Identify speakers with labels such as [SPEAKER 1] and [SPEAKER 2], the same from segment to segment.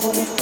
[SPEAKER 1] hold it.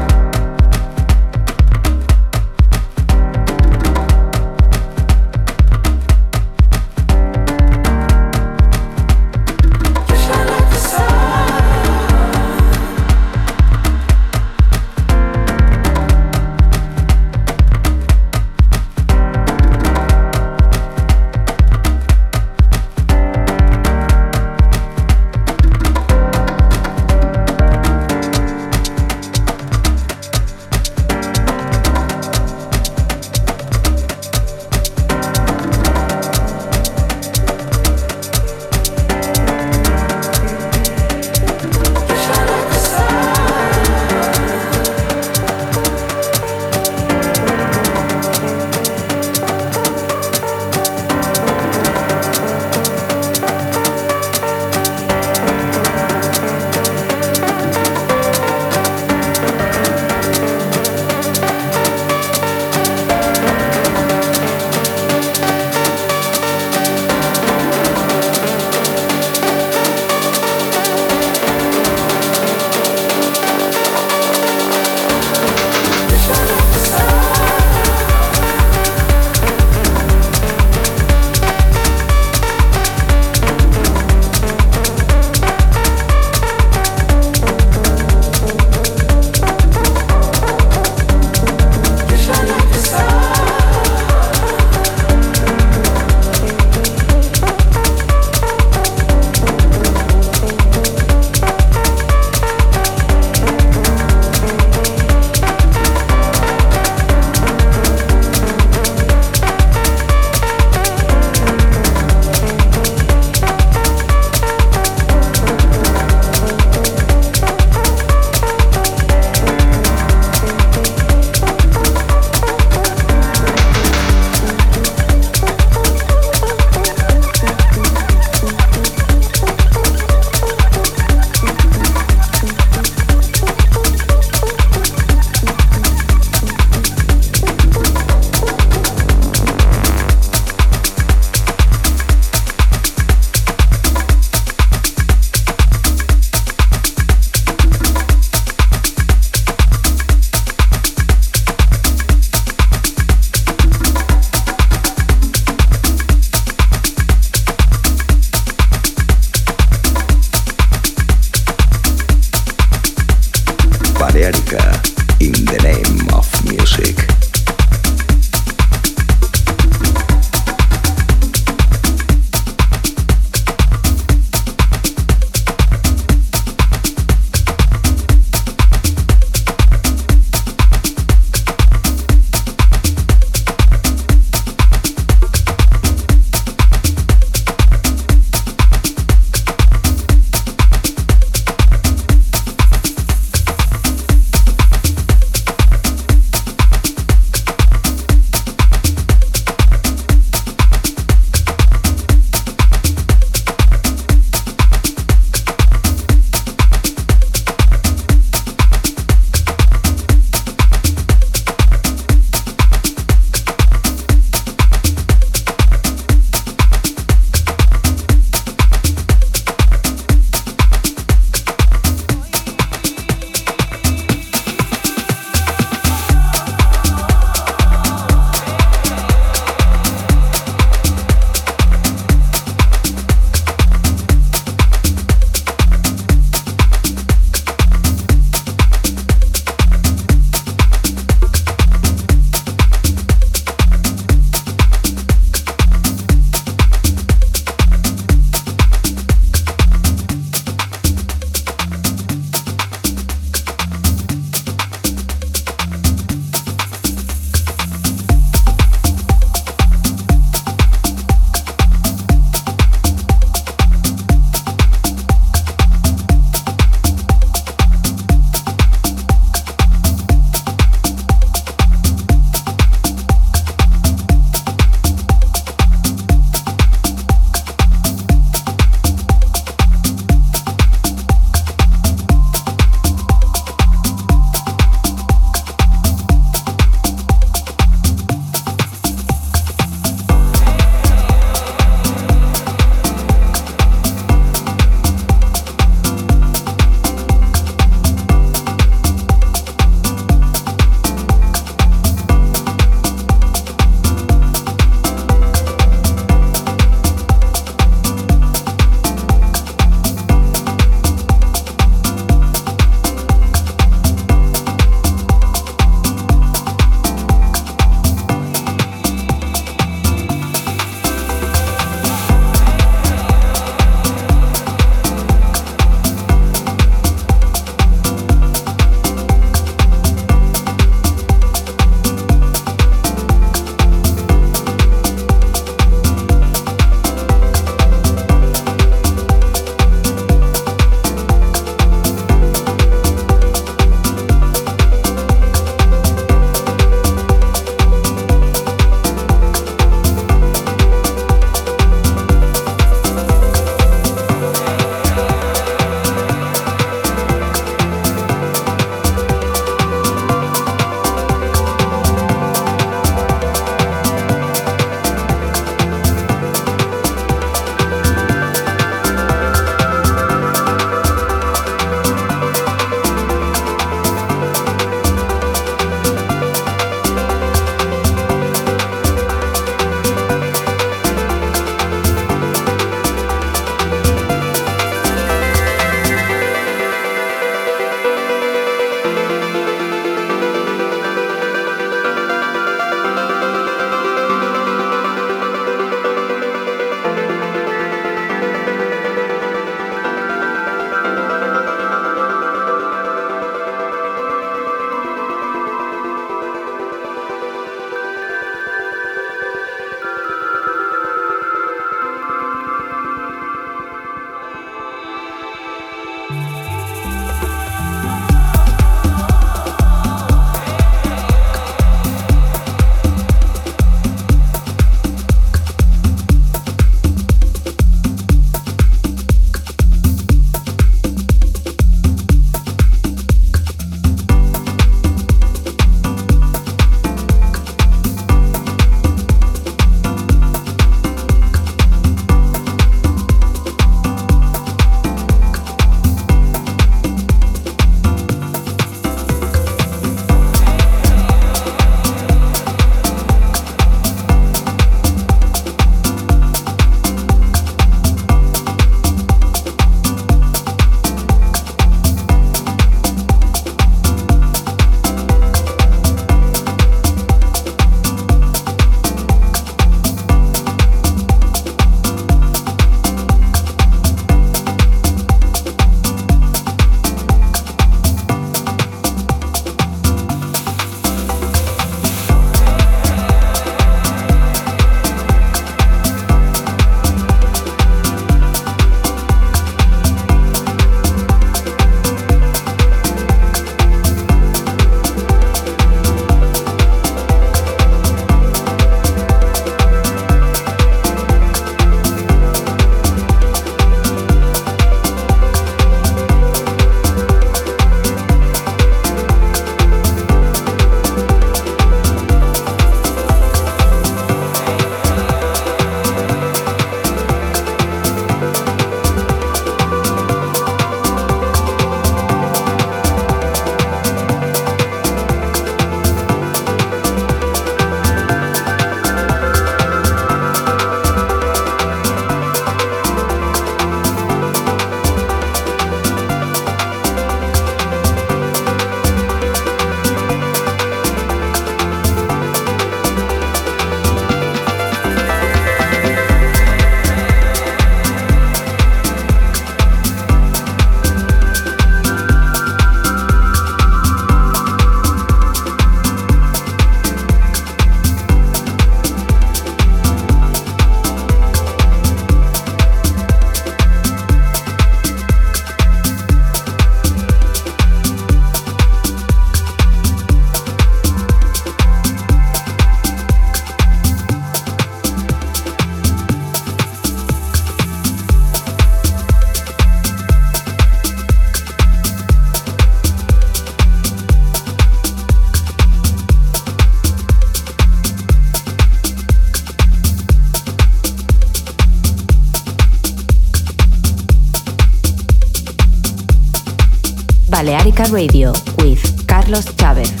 [SPEAKER 2] Balearica Radio with Carlos Chávez.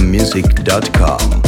[SPEAKER 3] Music.com.